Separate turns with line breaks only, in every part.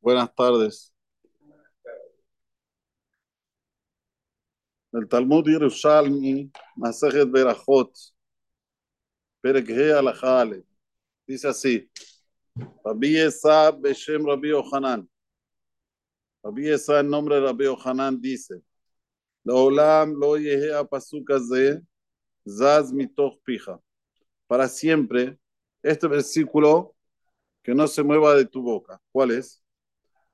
Buenas tardes. El Talmud Yerushalmi, Masajet Berachot, Perek He Alajale, dice así: Rabbi Esa Beshem Rabbi Yohanan. Rabbi Esa, en nombre de Rabbi Yohanan, dice: Laolam lo yehe ze, zaz mitoch pija. Para siempre, este versículo que no se mueva de tu boca. ¿Cuál es?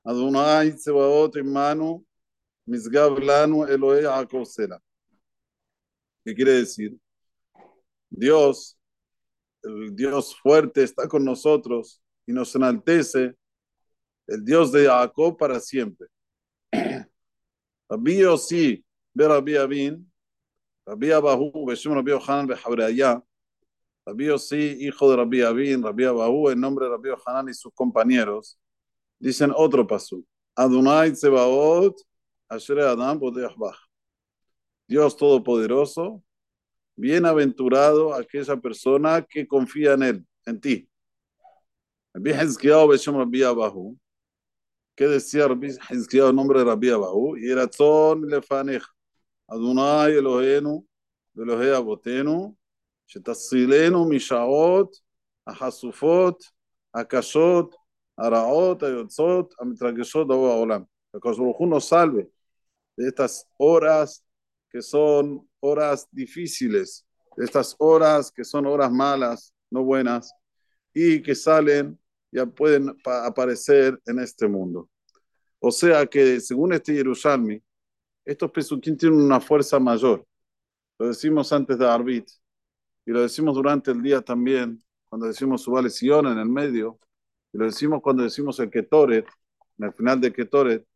Adonai Tsebaot mano Misgav Lanu Elohe Akosela. ¿Qué quiere decir? Dios, el Dios fuerte está con nosotros y nos enaltece, el Dios de Jacob para siempre. Rabbi Yossi, ve Rabbi Abin, Rabbi Abahu, Beshem Rabbi Yohanan, Behabraya, Rabbi Yossi, hijo de Rabbi Abin, Rabbi Abahu, en nombre de Rabbi Yohanan y sus compañeros, dicen otro paso. Adonai Tsebaot, Asher Adam Bach. Dios Todopoderoso, bienaventurado aquella persona que confía en él, en ti. Rabbi Hezkiyahu Beshem Rabbi Abahu, ¿qué decía Rabbi Hezkiyahu en nombre de Rabbi Abahu? Y era Tzon Lefanech, Adonai Elohenu, Elohe Abotenu, שתצילנו משעות החשופות, הקשות, Araot, Ayotzot, Amitrageshot, Olam. Que Baruj nos salve de estas horas que son horas difíciles, de estas horas que son horas malas, no buenas, y que salen, ya pueden aparecer en este mundo. O sea que, según este Yerushalmi, estos pesuquín tienen una fuerza mayor. Lo decimos antes de Arbit y lo decimos durante el día también, cuando decimos Subale Sion en el medio, y lo decimos cuando decimos el Ketoret, el final de Ketoret.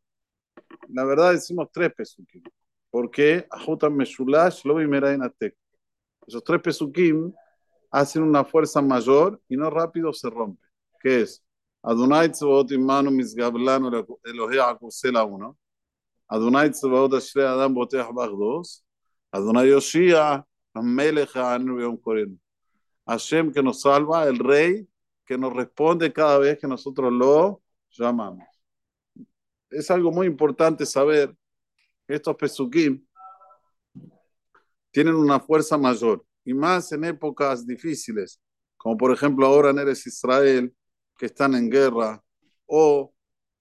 La verdad decimos tres pesukim, porque Ajutam Meshulash lo Atek. Esos tres pesukim hacen una fuerza mayor y no rápido se rompe. ¿Qué es? Adonai Tzvaot Imanu Misgablano Elohe Akusela 1. Adonai Tzvaot Ashrei Adam Boteach Bach 2. Adonai Yoshia Hashem que nos salva, el rey que nos responde cada vez que nosotros lo llamamos. Es algo muy importante saber estos pesukim tienen una fuerza mayor y más en épocas difíciles, como por ejemplo ahora en Eres Israel, que están en guerra, o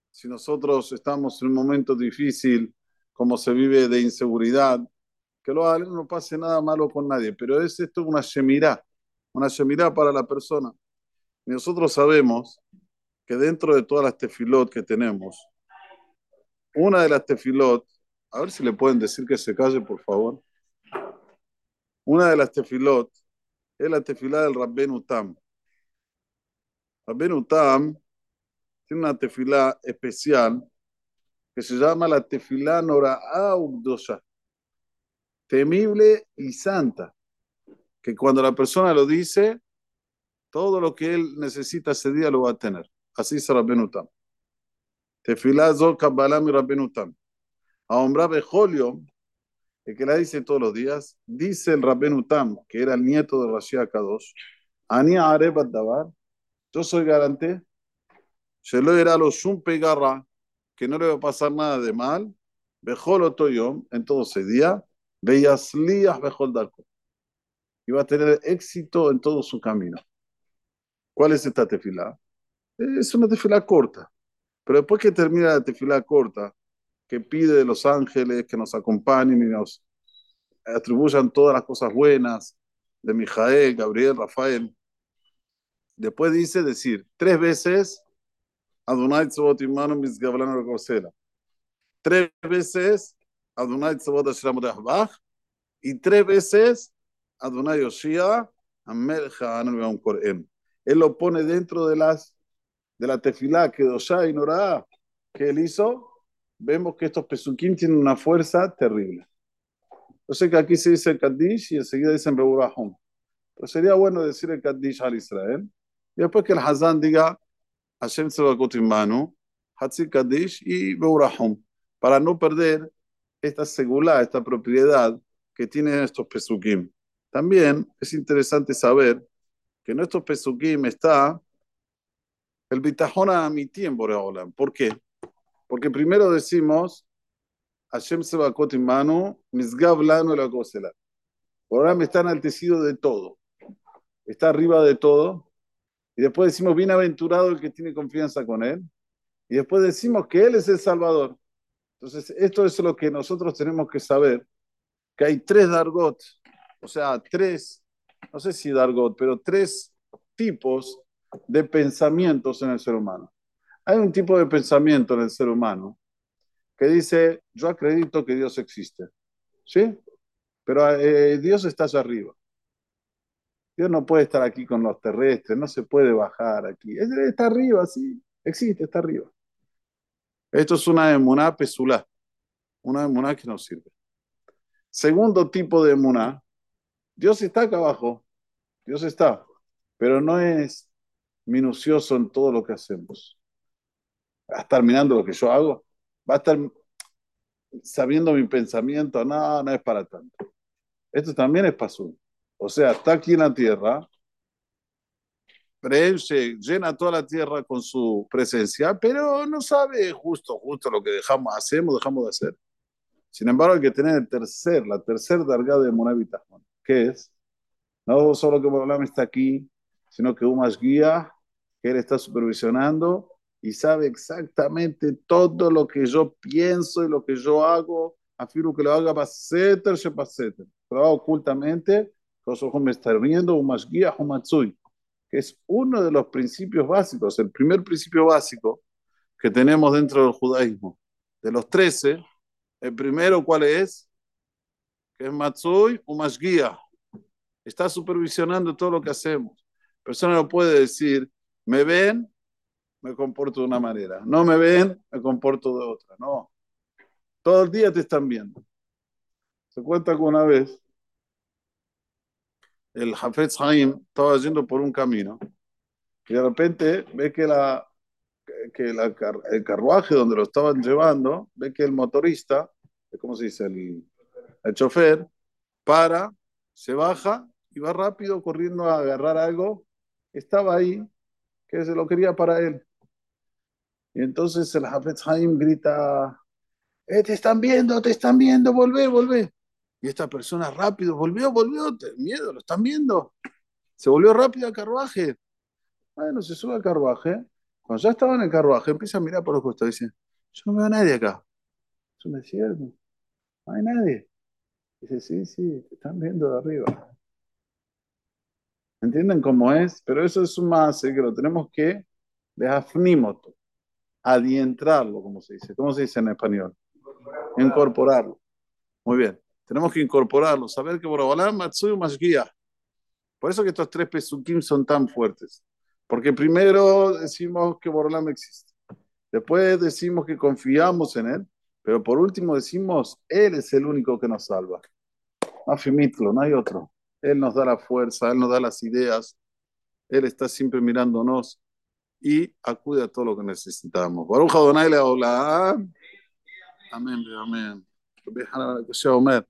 si nosotros estamos en un momento difícil, como se vive de inseguridad, que lo no pase nada malo con nadie, pero es esto una shemirá, una shemirá para la persona. Nosotros sabemos que dentro de todas las tefilot que tenemos, una de las tefilot, a ver si le pueden decir que se calle, por favor. Una de las tefilot es la tefilá del Rabben Utam. Rabben Utam tiene una tefilá especial que se llama la tefilá Nora Ubdosha temible y santa, que cuando la persona lo dice, todo lo que él necesita ese día lo va a tener. Así es Rabbenutam. Tefilá Zor Kabbalah mi Rabbenutam. A Ombra Bejolio, el que la dice todos los días, dice el Rabbenutam, que era el nieto de Rashi Akadosh, Ani Arebat Dabar, yo soy garante, se lo era lo Shum Pegarra, que no le va a pasar nada de mal, Bejolo Toyom, en todo ese día, Beyasliach Bejol Darko. Y va a tener éxito en todo su camino. ¿Cuál es esta tefilá? Es una tefilá corta. Pero después que termina la tefilá corta, que pide de los ángeles que nos acompañen y nos atribuyan todas las cosas buenas de Mijael, Gabriel, Rafael. Después dice decir tres veces Adonai Tzavot Imanu Mizgablano Tres veces Adonai Tzavot Asheram y tres veces Adonai Yoshia Amelech Ha'anan Korem. Él lo pone dentro de las de la tefilá que Dosha y Norah que él hizo. Vemos que estos pesukim tienen una fuerza terrible. Yo sé que aquí se dice el Kaddish y enseguida dicen Beurahum. Pero sería bueno decir el Kaddish al Israel. Y después que el Hazan diga Hashem Tzavakot Imanu, Hatzi Kaddish y Beurahum. Para no perder esta segula, esta propiedad que tienen estos pesukim. También es interesante saber que en estos pesukim está el bitajón a mi tiempo, ¿Por qué? Porque primero decimos, Hashem Sebakot Manu, Misgav Lano la Kosela. me está enaltecido de todo. Está arriba de todo. Y después decimos, bienaventurado el que tiene confianza con él. Y después decimos que él es el Salvador. Entonces, esto es lo que nosotros tenemos que saber, que hay tres Dargot, o sea, tres, no sé si Dargot, pero tres tipos de pensamientos en el ser humano. Hay un tipo de pensamiento en el ser humano que dice, yo acredito que Dios existe, ¿sí? Pero eh, Dios está allá arriba. Dios no puede estar aquí con los terrestres, no se puede bajar aquí. Está arriba, sí, existe, está arriba. Esto es una emuná pesulá, una emuná que no sirve. Segundo tipo de emuná, Dios está acá abajo, Dios está, pero no es minucioso en todo lo que hacemos. Va a estar mirando lo que yo hago, va a estar sabiendo mi pensamiento, no, no es para tanto. Esto también es pasú. O sea, está aquí en la tierra, se llena toda la tierra con su presencia, pero no sabe justo, justo lo que dejamos, hacemos, dejamos de hacer. Sin embargo, hay que tener el tercer, la tercera darga de Monavita, es, no solo que Borolam está aquí, sino que Umas guía, que él está supervisionando y sabe exactamente todo lo que yo pienso y lo que yo hago, afirmo que lo haga paseter, se paseter, pero ocultamente, los ojos me están viendo, Umas guía, Humatsui que es uno de los principios básicos, el primer principio básico que tenemos dentro del judaísmo. De los trece, el primero, ¿cuál es? Que es Matsui o Mashguía. Está supervisionando todo lo que hacemos. La persona no puede decir, me ven, me comporto de una manera. No me ven, me comporto de otra. No. Todo el día te están viendo. Se cuenta que una vez el Hafez Haim estaba yendo por un camino y de repente ve que, la, que la, el carruaje donde lo estaban llevando, ve que el motorista, ¿cómo se dice? El, el chofer, para, se baja y va rápido corriendo a agarrar algo estaba ahí, que se lo quería para él. Y entonces el Hafez grita, eh, te están viendo, te están viendo, volvé, volvé. Y esta persona rápido volvió, volvió, miedo, lo están viendo. Se volvió rápido al carruaje. Bueno, se sube al carruaje. Cuando ya estaba en el carruaje, empieza a mirar por los costados y dice, yo no veo a nadie acá. Es un desierto. No hay nadie. Dice, sí, sí, te están viendo de arriba. ¿Entienden cómo es? Pero eso es un más que lo tenemos que dejafnímoto, adientrarlo, como se dice. ¿Cómo se dice en español? Incorporarlo. Muy bien. Tenemos que incorporarlo, saber que Borobalam Matsuyu guía. Por eso que estos tres Pesukim son tan fuertes. Porque primero decimos que Borobalam existe. Después decimos que confiamos en él. Pero por último decimos, Él es el único que nos salva. Afimitlo, no hay otro. Él nos da la fuerza, Él nos da las ideas, Él está siempre mirándonos y acude a todo lo que necesitamos. Baruch Adonai hola. Amén, amén. Omer.